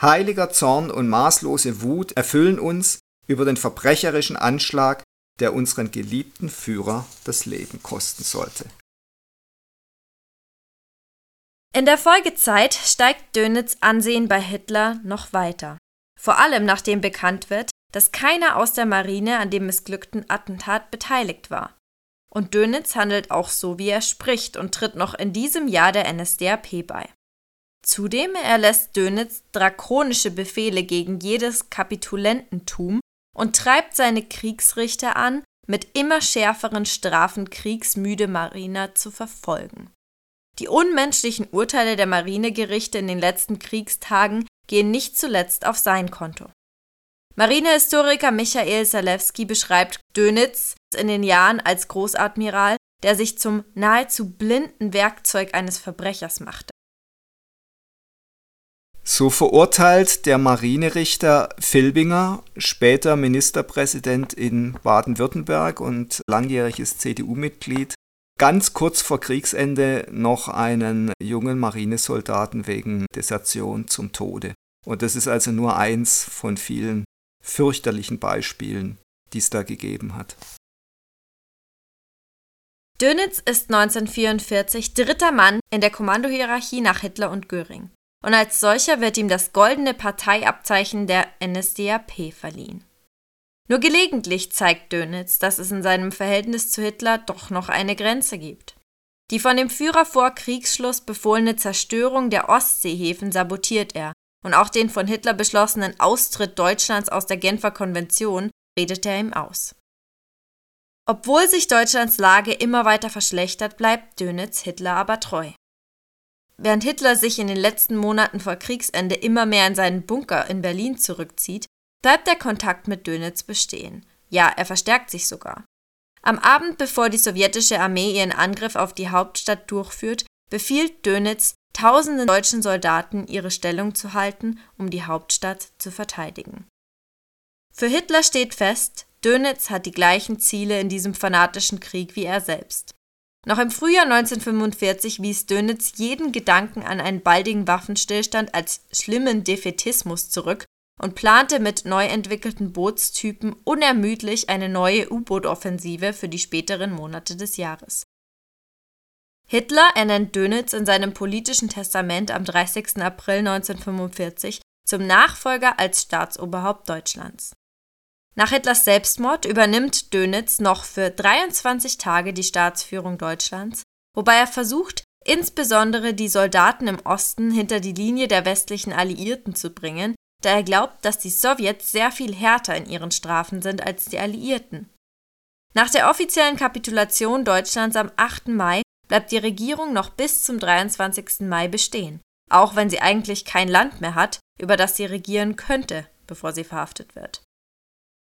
Heiliger Zorn und maßlose Wut erfüllen uns über den verbrecherischen Anschlag, der unseren geliebten Führer das Leben kosten sollte. In der Folgezeit steigt Dönitz Ansehen bei Hitler noch weiter. Vor allem nachdem bekannt wird, dass keiner aus der Marine an dem missglückten Attentat beteiligt war. Und Dönitz handelt auch so, wie er spricht und tritt noch in diesem Jahr der NSDAP bei. Zudem erlässt Dönitz drakonische Befehle gegen jedes Kapitulententum und treibt seine Kriegsrichter an, mit immer schärferen Strafen kriegsmüde Mariner zu verfolgen. Die unmenschlichen Urteile der Marinegerichte in den letzten Kriegstagen gehen nicht zuletzt auf sein Konto. Marinehistoriker Michael Salewski beschreibt Dönitz in den Jahren als Großadmiral, der sich zum nahezu blinden Werkzeug eines Verbrechers machte. So verurteilt der Marinerichter Filbinger, später Ministerpräsident in Baden-Württemberg und langjähriges CDU-Mitglied, ganz kurz vor Kriegsende noch einen jungen Marinesoldaten wegen Desertion zum Tode. Und das ist also nur eins von vielen fürchterlichen Beispielen, die es da gegeben hat. Dönitz ist 1944 dritter Mann in der Kommandohierarchie nach Hitler und Göring. Und als solcher wird ihm das goldene Parteiabzeichen der NSDAP verliehen. Nur gelegentlich zeigt Dönitz, dass es in seinem Verhältnis zu Hitler doch noch eine Grenze gibt. Die von dem Führer vor Kriegsschluss befohlene Zerstörung der Ostseehäfen sabotiert er und auch den von Hitler beschlossenen Austritt Deutschlands aus der Genfer Konvention redet er ihm aus. Obwohl sich Deutschlands Lage immer weiter verschlechtert, bleibt Dönitz Hitler aber treu. Während Hitler sich in den letzten Monaten vor Kriegsende immer mehr in seinen Bunker in Berlin zurückzieht, bleibt der Kontakt mit Dönitz bestehen. Ja, er verstärkt sich sogar. Am Abend, bevor die sowjetische Armee ihren Angriff auf die Hauptstadt durchführt, befiehlt Dönitz, tausenden deutschen Soldaten ihre Stellung zu halten, um die Hauptstadt zu verteidigen. Für Hitler steht fest, Dönitz hat die gleichen Ziele in diesem fanatischen Krieg wie er selbst. Noch im Frühjahr 1945 wies Dönitz jeden Gedanken an einen baldigen Waffenstillstand als schlimmen Defetismus zurück und plante mit neu entwickelten Bootstypen unermüdlich eine neue U-Boot-Offensive für die späteren Monate des Jahres. Hitler ernennt Dönitz in seinem politischen Testament am 30. April 1945 zum Nachfolger als Staatsoberhaupt Deutschlands. Nach Hitlers Selbstmord übernimmt Dönitz noch für 23 Tage die Staatsführung Deutschlands, wobei er versucht, insbesondere die Soldaten im Osten hinter die Linie der westlichen Alliierten zu bringen, da er glaubt, dass die Sowjets sehr viel härter in ihren Strafen sind als die Alliierten. Nach der offiziellen Kapitulation Deutschlands am 8. Mai bleibt die Regierung noch bis zum 23. Mai bestehen. auch wenn sie eigentlich kein Land mehr hat, über das sie regieren könnte, bevor sie verhaftet wird.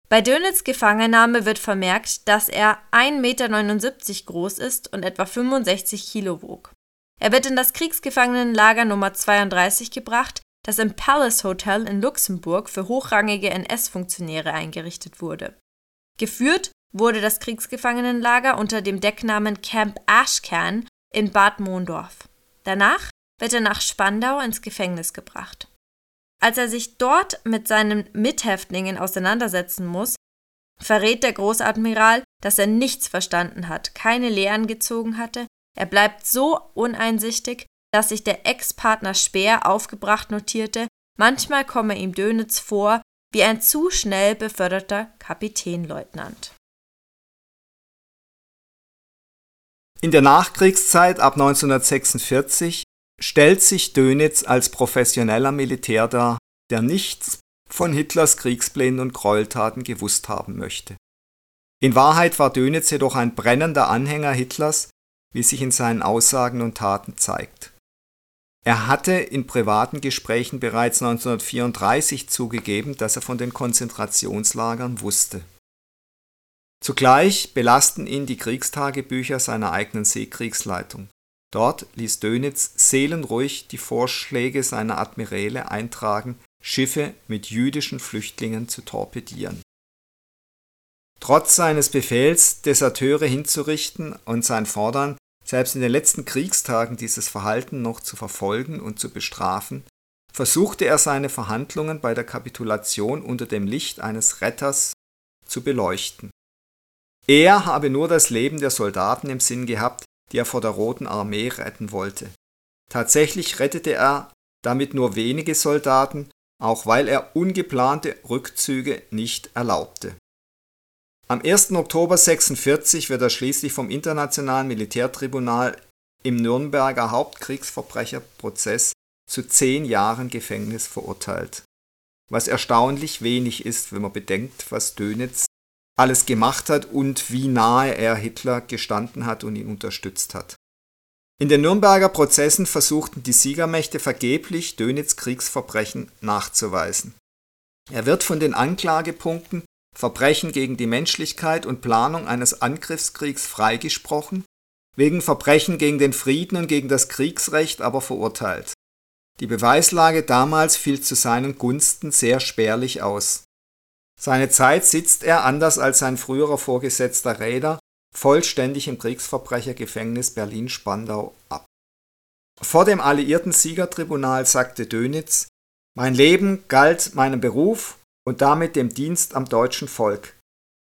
Bei Dönitz Gefangennahme wird vermerkt, dass er 1,79 Meter groß ist und etwa 65 Kilo wog. Er wird in das Kriegsgefangenenlager Nummer 32 gebracht, das im Palace Hotel in Luxemburg für hochrangige NS-Funktionäre eingerichtet wurde. Geführt wurde das Kriegsgefangenenlager unter dem Decknamen Camp Ashcan in Bad Mondorf. Danach wird er nach Spandau ins Gefängnis gebracht. Als er sich dort mit seinen Mithäftlingen auseinandersetzen muss, verrät der Großadmiral, dass er nichts verstanden hat, keine Lehren gezogen hatte, er bleibt so uneinsichtig, dass sich der Ex-Partner Speer aufgebracht notierte, manchmal komme ihm Dönitz vor wie ein zu schnell beförderter Kapitänleutnant. In der Nachkriegszeit ab 1946 stellt sich Dönitz als professioneller Militär dar, der nichts von Hitlers Kriegsplänen und Gräueltaten gewusst haben möchte. In Wahrheit war Dönitz jedoch ein brennender Anhänger Hitlers, wie sich in seinen Aussagen und Taten zeigt. Er hatte in privaten Gesprächen bereits 1934 zugegeben, dass er von den Konzentrationslagern wusste. Zugleich belasten ihn die Kriegstagebücher seiner eigenen Seekriegsleitung. Dort ließ Dönitz seelenruhig die Vorschläge seiner Admiräle eintragen, Schiffe mit jüdischen Flüchtlingen zu torpedieren. Trotz seines Befehls, Deserteure hinzurichten und sein Fordern, selbst in den letzten Kriegstagen dieses Verhalten noch zu verfolgen und zu bestrafen, versuchte er seine Verhandlungen bei der Kapitulation unter dem Licht eines Retters zu beleuchten. Er habe nur das Leben der Soldaten im Sinn gehabt, die er vor der Roten Armee retten wollte. Tatsächlich rettete er damit nur wenige Soldaten, auch weil er ungeplante Rückzüge nicht erlaubte. Am 1. Oktober 1946 wird er schließlich vom Internationalen Militärtribunal im Nürnberger Hauptkriegsverbrecherprozess zu zehn Jahren Gefängnis verurteilt. Was erstaunlich wenig ist, wenn man bedenkt, was Dönitz alles gemacht hat und wie nahe er Hitler gestanden hat und ihn unterstützt hat. In den Nürnberger Prozessen versuchten die Siegermächte vergeblich Dönitz Kriegsverbrechen nachzuweisen. Er wird von den Anklagepunkten Verbrechen gegen die Menschlichkeit und Planung eines Angriffskriegs freigesprochen, wegen Verbrechen gegen den Frieden und gegen das Kriegsrecht aber verurteilt. Die Beweislage damals fiel zu seinen Gunsten sehr spärlich aus. Seine Zeit sitzt er, anders als sein früherer Vorgesetzter Räder, vollständig im Kriegsverbrechergefängnis Berlin-Spandau ab. Vor dem alliierten Siegertribunal sagte Dönitz, mein Leben galt meinem Beruf und damit dem Dienst am deutschen Volk.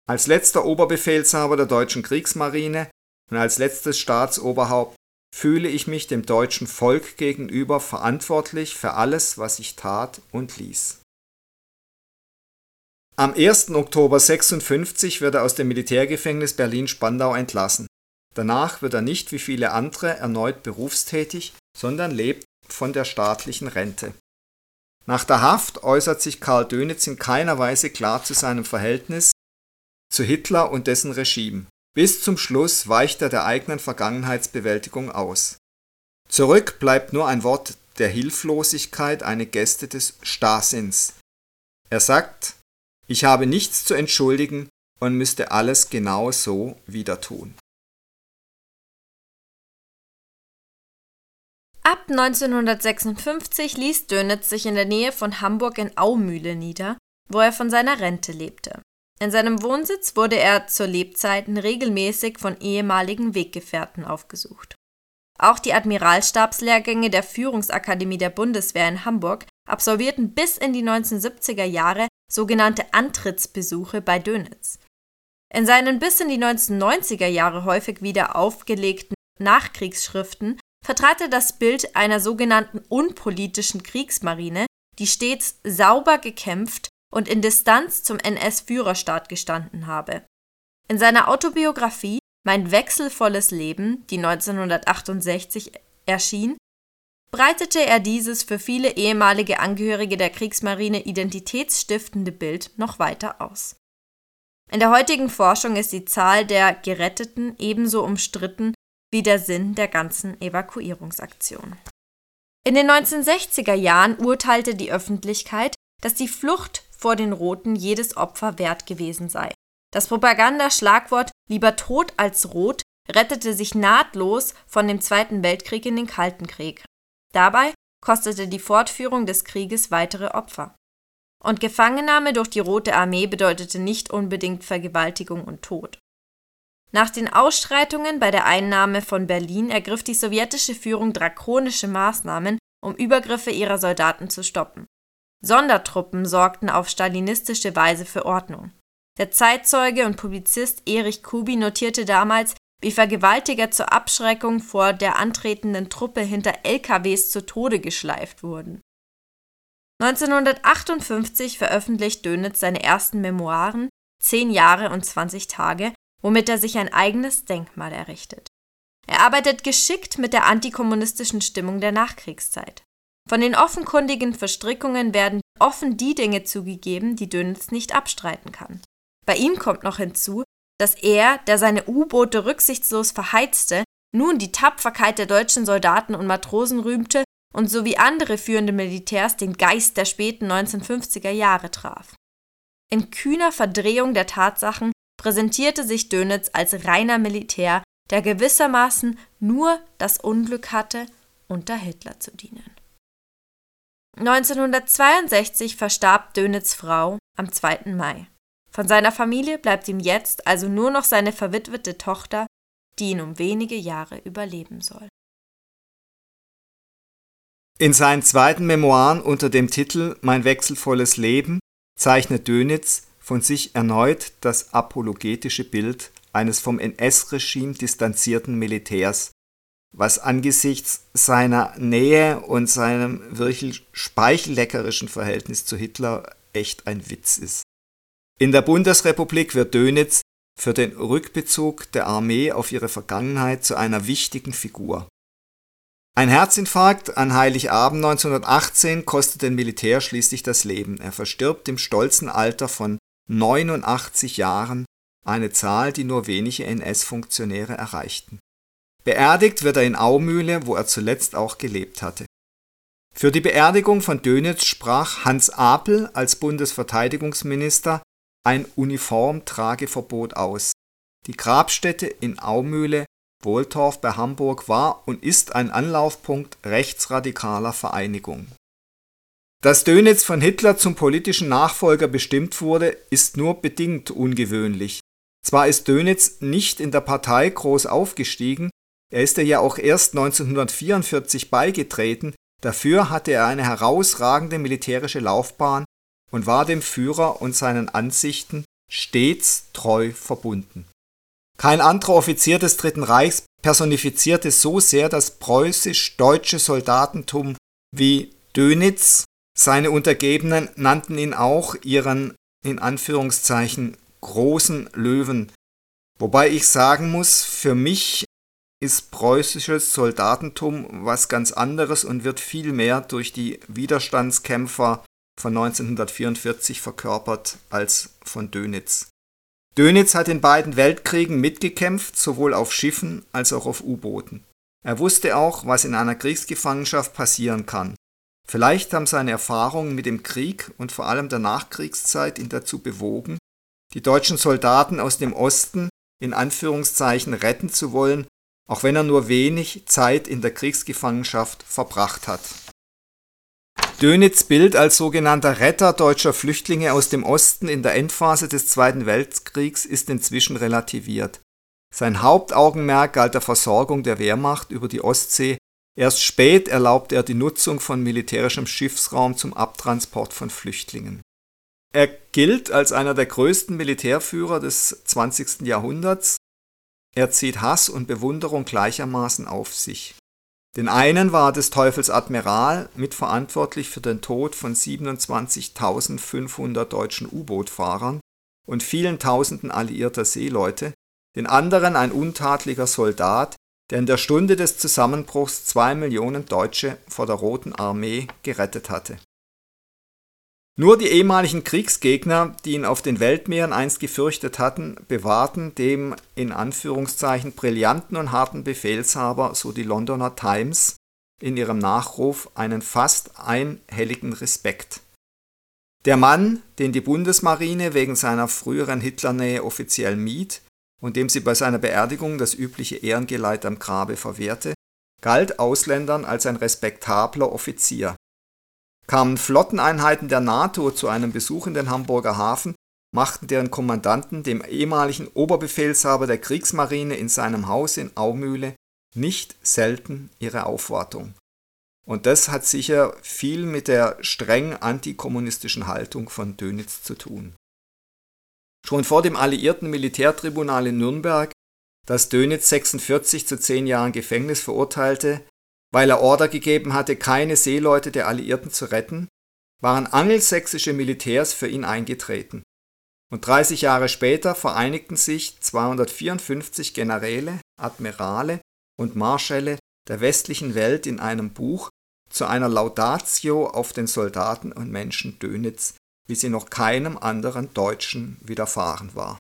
Als letzter Oberbefehlshaber der deutschen Kriegsmarine und als letztes Staatsoberhaupt fühle ich mich dem deutschen Volk gegenüber verantwortlich für alles, was ich tat und ließ. Am 1. Oktober 56 wird er aus dem Militärgefängnis Berlin-Spandau entlassen. Danach wird er nicht wie viele andere erneut berufstätig, sondern lebt von der staatlichen Rente. Nach der Haft äußert sich Karl Dönitz in keiner Weise klar zu seinem Verhältnis zu Hitler und dessen Regime. Bis zum Schluss weicht er der eigenen Vergangenheitsbewältigung aus. Zurück bleibt nur ein Wort der Hilflosigkeit, eine Geste des Starrsinns. Er sagt, ich habe nichts zu entschuldigen und müsste alles genau so wieder tun. Ab 1956 ließ Dönitz sich in der Nähe von Hamburg in Aumühle nieder, wo er von seiner Rente lebte. In seinem Wohnsitz wurde er zur Lebzeiten regelmäßig von ehemaligen Weggefährten aufgesucht. Auch die Admiralstabslehrgänge der Führungsakademie der Bundeswehr in Hamburg absolvierten bis in die 1970er Jahre sogenannte Antrittsbesuche bei Dönitz. In seinen bis in die 1990er Jahre häufig wieder aufgelegten Nachkriegsschriften vertrat er das Bild einer sogenannten unpolitischen Kriegsmarine, die stets sauber gekämpft und in Distanz zum NS-Führerstaat gestanden habe. In seiner Autobiografie Mein wechselvolles Leben, die 1968 erschien, breitete er dieses für viele ehemalige Angehörige der Kriegsmarine identitätsstiftende Bild noch weiter aus. In der heutigen Forschung ist die Zahl der Geretteten ebenso umstritten wie der Sinn der ganzen Evakuierungsaktion. In den 1960er Jahren urteilte die Öffentlichkeit, dass die Flucht vor den Roten jedes Opfer wert gewesen sei. Das Propagandaschlagwort Lieber tot als rot rettete sich nahtlos von dem Zweiten Weltkrieg in den Kalten Krieg. Dabei kostete die Fortführung des Krieges weitere Opfer. Und Gefangennahme durch die Rote Armee bedeutete nicht unbedingt Vergewaltigung und Tod. Nach den Ausschreitungen bei der Einnahme von Berlin ergriff die sowjetische Führung drakonische Maßnahmen, um Übergriffe ihrer Soldaten zu stoppen. Sondertruppen sorgten auf stalinistische Weise für Ordnung. Der Zeitzeuge und Publizist Erich Kubi notierte damals, wie Vergewaltiger zur Abschreckung vor der antretenden Truppe hinter LKWs zu Tode geschleift wurden. 1958 veröffentlicht Dönitz seine ersten Memoiren Zehn Jahre und 20 Tage, womit er sich ein eigenes Denkmal errichtet. Er arbeitet geschickt mit der antikommunistischen Stimmung der Nachkriegszeit. Von den offenkundigen Verstrickungen werden offen die Dinge zugegeben, die Dönitz nicht abstreiten kann. Bei ihm kommt noch hinzu, dass er, der seine U-Boote rücksichtslos verheizte, nun die Tapferkeit der deutschen Soldaten und Matrosen rühmte und so wie andere führende Militärs den Geist der späten 1950er Jahre traf. In kühner Verdrehung der Tatsachen präsentierte sich Dönitz als reiner Militär, der gewissermaßen nur das Unglück hatte, unter Hitler zu dienen. 1962 verstarb Dönitz Frau am 2. Mai. Von seiner Familie bleibt ihm jetzt also nur noch seine verwitwete Tochter, die ihn um wenige Jahre überleben soll. In seinen zweiten Memoiren unter dem Titel Mein wechselvolles Leben zeichnet Dönitz von sich erneut das apologetische Bild eines vom NS-Regime distanzierten Militärs, was angesichts seiner Nähe und seinem wirklich speichelleckerischen Verhältnis zu Hitler echt ein Witz ist. In der Bundesrepublik wird Dönitz für den Rückbezug der Armee auf ihre Vergangenheit zu einer wichtigen Figur. Ein Herzinfarkt an Heiligabend 1918 kostet den Militär schließlich das Leben. Er verstirbt im stolzen Alter von 89 Jahren, eine Zahl, die nur wenige NS-Funktionäre erreichten. Beerdigt wird er in Aumühle, wo er zuletzt auch gelebt hatte. Für die Beerdigung von Dönitz sprach Hans Apel als Bundesverteidigungsminister ein Uniformtrageverbot aus. Die Grabstätte in Aumühle Wohltorf bei Hamburg war und ist ein Anlaufpunkt rechtsradikaler Vereinigung. Dass Dönitz von Hitler zum politischen Nachfolger bestimmt wurde, ist nur bedingt ungewöhnlich. Zwar ist Dönitz nicht in der Partei groß aufgestiegen, er ist ja auch erst 1944 beigetreten, dafür hatte er eine herausragende militärische Laufbahn und war dem Führer und seinen Ansichten stets treu verbunden. Kein anderer Offizier des Dritten Reichs personifizierte so sehr das preußisch-deutsche Soldatentum wie Dönitz. Seine Untergebenen nannten ihn auch ihren in Anführungszeichen großen Löwen. Wobei ich sagen muss, für mich ist preußisches Soldatentum was ganz anderes und wird viel mehr durch die Widerstandskämpfer von 1944 verkörpert als von Dönitz. Dönitz hat in beiden Weltkriegen mitgekämpft, sowohl auf Schiffen als auch auf U-Booten. Er wusste auch, was in einer Kriegsgefangenschaft passieren kann. Vielleicht haben seine Erfahrungen mit dem Krieg und vor allem der Nachkriegszeit ihn dazu bewogen, die deutschen Soldaten aus dem Osten in Anführungszeichen retten zu wollen, auch wenn er nur wenig Zeit in der Kriegsgefangenschaft verbracht hat. Dönitz Bild als sogenannter Retter deutscher Flüchtlinge aus dem Osten in der Endphase des Zweiten Weltkriegs ist inzwischen relativiert. Sein Hauptaugenmerk galt der Versorgung der Wehrmacht über die Ostsee, erst spät erlaubte er die Nutzung von militärischem Schiffsraum zum Abtransport von Flüchtlingen. Er gilt als einer der größten Militärführer des 20. Jahrhunderts. Er zieht Hass und Bewunderung gleichermaßen auf sich. Den einen war des Teufels Admiral mitverantwortlich für den Tod von 27.500 deutschen U-Boot-Fahrern und vielen Tausenden alliierter Seeleute, den anderen ein untadliger Soldat, der in der Stunde des Zusammenbruchs zwei Millionen Deutsche vor der Roten Armee gerettet hatte nur die ehemaligen Kriegsgegner, die ihn auf den Weltmeeren einst gefürchtet hatten, bewahrten dem in Anführungszeichen brillanten und harten Befehlshaber, so die Londoner Times, in ihrem Nachruf einen fast einhelligen Respekt. Der Mann, den die Bundesmarine wegen seiner früheren Hitlernähe offiziell mied und dem sie bei seiner Beerdigung das übliche Ehrengeleit am Grabe verwehrte, galt Ausländern als ein respektabler Offizier. Kamen Flotteneinheiten der NATO zu einem Besuch in den Hamburger Hafen, machten deren Kommandanten dem ehemaligen Oberbefehlshaber der Kriegsmarine in seinem Haus in Aumühle nicht selten ihre Aufwartung. Und das hat sicher viel mit der streng antikommunistischen Haltung von Dönitz zu tun. Schon vor dem alliierten Militärtribunal in Nürnberg, das Dönitz 46 zu zehn Jahren Gefängnis verurteilte, weil er Order gegeben hatte, keine Seeleute der Alliierten zu retten, waren angelsächsische Militärs für ihn eingetreten. Und 30 Jahre später vereinigten sich 254 Generäle, Admirale und Marschälle der westlichen Welt in einem Buch zu einer Laudatio auf den Soldaten und Menschen Dönitz, wie sie noch keinem anderen Deutschen widerfahren war.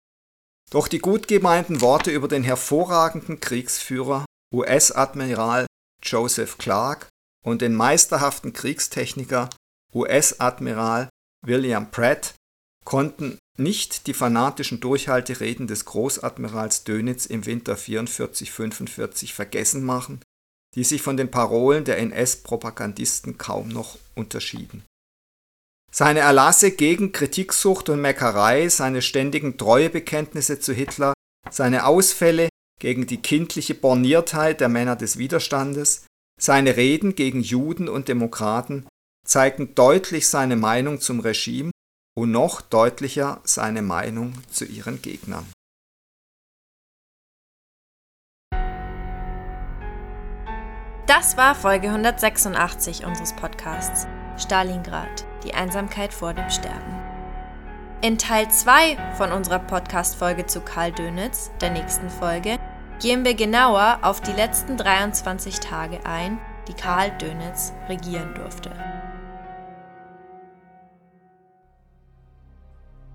Doch die gut gemeinten Worte über den hervorragenden Kriegsführer US-Admiral Joseph Clark und den meisterhaften Kriegstechniker US-Admiral William Pratt konnten nicht die fanatischen Durchhaltereden des Großadmirals Dönitz im Winter 44-45 vergessen machen, die sich von den Parolen der NS-Propagandisten kaum noch unterschieden. Seine Erlasse gegen Kritiksucht und Meckerei, seine ständigen Treuebekenntnisse zu Hitler, seine Ausfälle gegen die kindliche Borniertheit der Männer des Widerstandes, seine Reden gegen Juden und Demokraten zeigten deutlich seine Meinung zum Regime und noch deutlicher seine Meinung zu ihren Gegnern. Das war Folge 186 unseres Podcasts Stalingrad, die Einsamkeit vor dem Sterben. In Teil 2 von unserer Podcast-Folge zu Karl Dönitz, der nächsten Folge, gehen wir genauer auf die letzten 23 Tage ein, die Karl Dönitz regieren durfte.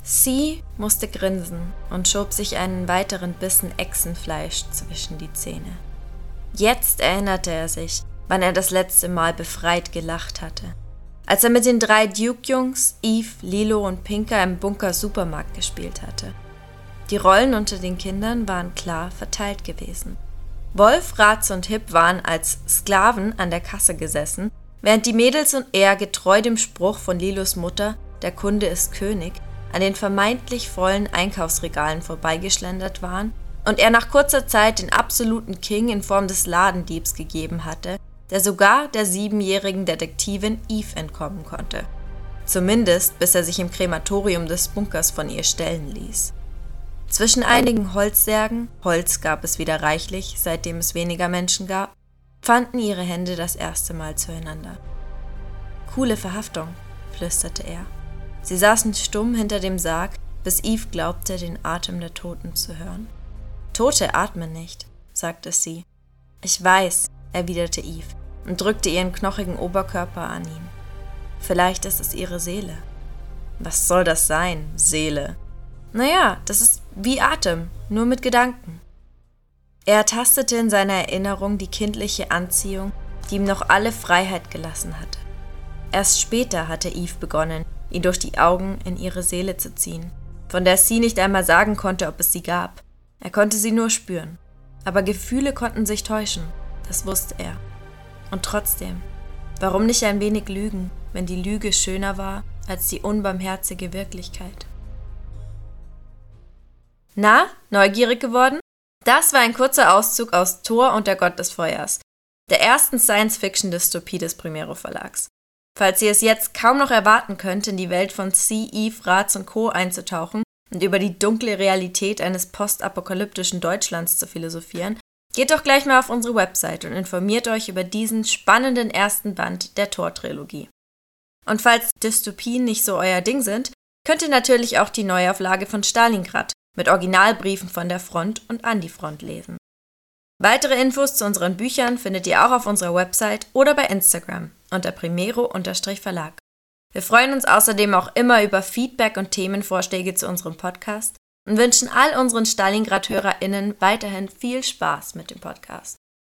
Sie musste grinsen und schob sich einen weiteren Bissen Echsenfleisch zwischen die Zähne. Jetzt erinnerte er sich, wann er das letzte Mal befreit gelacht hatte. Als er mit den drei Duke-Jungs, Eve, Lilo und Pinker im Bunker Supermarkt gespielt hatte. Die Rollen unter den Kindern waren klar verteilt gewesen. Wolf, Ratz und Hip waren als Sklaven an der Kasse gesessen, während die Mädels und er getreu dem Spruch von Lilos Mutter, der Kunde ist König, an den vermeintlich vollen Einkaufsregalen vorbeigeschlendert waren und er nach kurzer Zeit den absoluten King in Form des Ladendiebs gegeben hatte, der sogar der siebenjährigen Detektivin Eve entkommen konnte. Zumindest bis er sich im Krematorium des Bunkers von ihr stellen ließ. Zwischen einigen Holzsärgen, Holz gab es wieder reichlich, seitdem es weniger Menschen gab, fanden ihre Hände das erste Mal zueinander. Coole Verhaftung, flüsterte er. Sie saßen stumm hinter dem Sarg, bis Eve glaubte, den Atem der Toten zu hören. Tote atmen nicht, sagte sie. Ich weiß, erwiderte Eve und drückte ihren knochigen Oberkörper an ihn. Vielleicht ist es ihre Seele. Was soll das sein, Seele? Naja, das ist wie Atem, nur mit Gedanken. Er ertastete in seiner Erinnerung die kindliche Anziehung, die ihm noch alle Freiheit gelassen hatte. Erst später hatte Eve begonnen, ihn durch die Augen in ihre Seele zu ziehen, von der sie nicht einmal sagen konnte, ob es sie gab. Er konnte sie nur spüren. Aber Gefühle konnten sich täuschen, das wusste er. Und trotzdem, warum nicht ein wenig lügen, wenn die Lüge schöner war als die unbarmherzige Wirklichkeit? Na, neugierig geworden? Das war ein kurzer Auszug aus Thor und der Gott des Feuers, der ersten Science-Fiction-Dystopie des Primero Verlags. Falls ihr es jetzt kaum noch erwarten könnt, in die Welt von C, Eve, Ratz und Co. einzutauchen, und über die dunkle Realität eines postapokalyptischen Deutschlands zu philosophieren, geht doch gleich mal auf unsere Website und informiert euch über diesen spannenden ersten Band der Tor-Trilogie. Und falls Dystopien nicht so euer Ding sind, könnt ihr natürlich auch die Neuauflage von Stalingrad mit Originalbriefen von der Front und an die Front lesen. Weitere Infos zu unseren Büchern findet ihr auch auf unserer Website oder bei Instagram unter primero-verlag. Wir freuen uns außerdem auch immer über Feedback und Themenvorschläge zu unserem Podcast und wünschen all unseren Stalingrad-HörerInnen weiterhin viel Spaß mit dem Podcast.